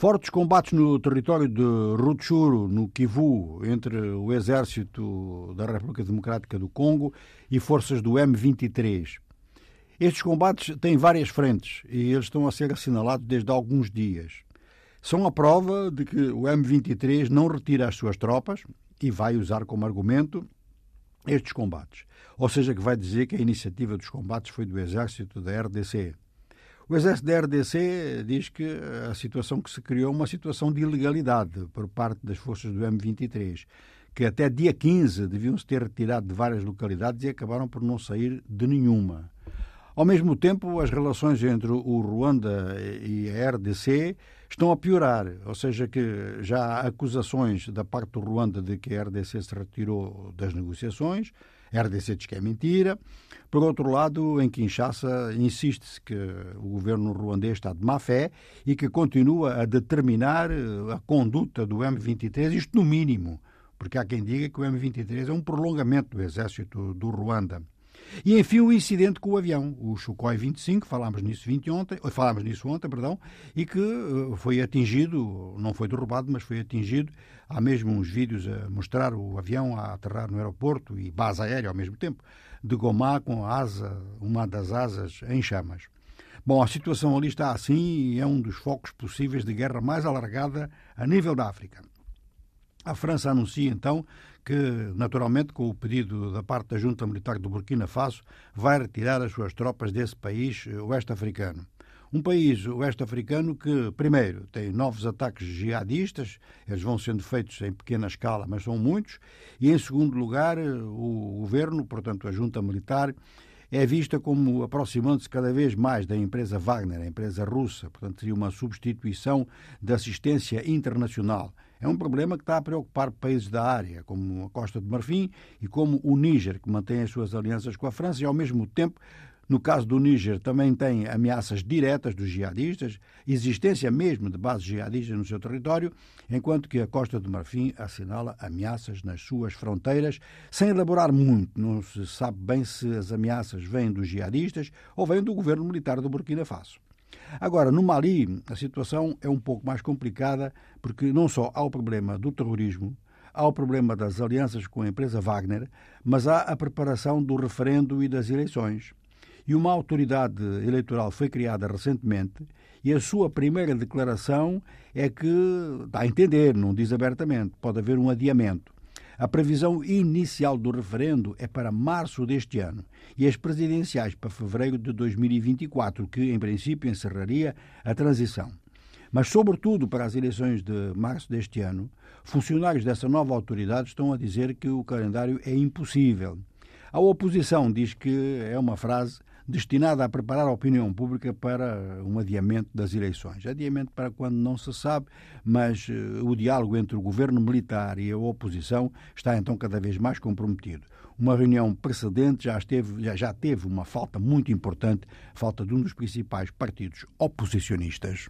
Fortes combates no território de Rutshuru, no Kivu, entre o exército da República Democrática do Congo e forças do M23. Estes combates têm várias frentes e eles estão a ser assinalados desde há alguns dias. São a prova de que o M23 não retira as suas tropas e vai usar como argumento estes combates. Ou seja, que vai dizer que a iniciativa dos combates foi do exército da RDC. O exército da RDC diz que a situação que se criou é uma situação de ilegalidade por parte das forças do M23, que até dia 15 deviam se ter retirado de várias localidades e acabaram por não sair de nenhuma. Ao mesmo tempo, as relações entre o Ruanda e a RDC estão a piorar, ou seja, que já há acusações da parte do Ruanda de que a RDC se retirou das negociações, a RDC diz que é mentira. Por outro lado, em Kinshasa insiste-se que o governo ruandês está de má fé e que continua a determinar a conduta do M23, isto no mínimo, porque há quem diga que o M23 é um prolongamento do exército do Ruanda. E enfim o incidente com o avião, o Sukhoi 25, falámos nisso, 20 ontem, falámos nisso ontem, perdão, e que eh, foi atingido, não foi derrubado, mas foi atingido. Há mesmo uns vídeos a mostrar o avião a aterrar no aeroporto e base aérea ao mesmo tempo, de Gomá com a asa, uma das asas em chamas. Bom, a situação ali está assim e é um dos focos possíveis de guerra mais alargada a nível da África. A França anuncia então que, naturalmente, com o pedido da parte da Junta Militar do Burkina Faso, vai retirar as suas tropas desse país eh, oeste-africano. Um país oeste-africano que, primeiro, tem novos ataques jihadistas, eles vão sendo feitos em pequena escala, mas são muitos, e, em segundo lugar, eh, o governo, portanto, a junta militar, é vista como aproximando-se cada vez mais da empresa Wagner, a empresa russa, portanto, seria uma substituição da assistência internacional. É um problema que está a preocupar países da área, como a Costa de Marfim e como o Níger, que mantém as suas alianças com a França e, ao mesmo tempo, no caso do Níger, também tem ameaças diretas dos jihadistas, existência mesmo de bases jihadistas no seu território, enquanto que a Costa de Marfim assinala ameaças nas suas fronteiras, sem elaborar muito. Não se sabe bem se as ameaças vêm dos jihadistas ou vêm do governo militar do Burkina Faso. Agora, no Mali, a situação é um pouco mais complicada, porque não só há o problema do terrorismo, há o problema das alianças com a empresa Wagner, mas há a preparação do referendo e das eleições. E uma autoridade eleitoral foi criada recentemente e a sua primeira declaração é que, dá a entender, não diz abertamente, pode haver um adiamento. A previsão inicial do referendo é para março deste ano e as presidenciais para fevereiro de 2024, que em princípio encerraria a transição. Mas, sobretudo para as eleições de março deste ano, funcionários dessa nova autoridade estão a dizer que o calendário é impossível. A oposição diz que é uma frase destinada a preparar a opinião pública para um adiamento das eleições. Adiamento para quando não se sabe, mas uh, o diálogo entre o governo militar e a oposição está então cada vez mais comprometido. Uma reunião precedente já, esteve, já teve uma falta muito importante, falta de um dos principais partidos oposicionistas.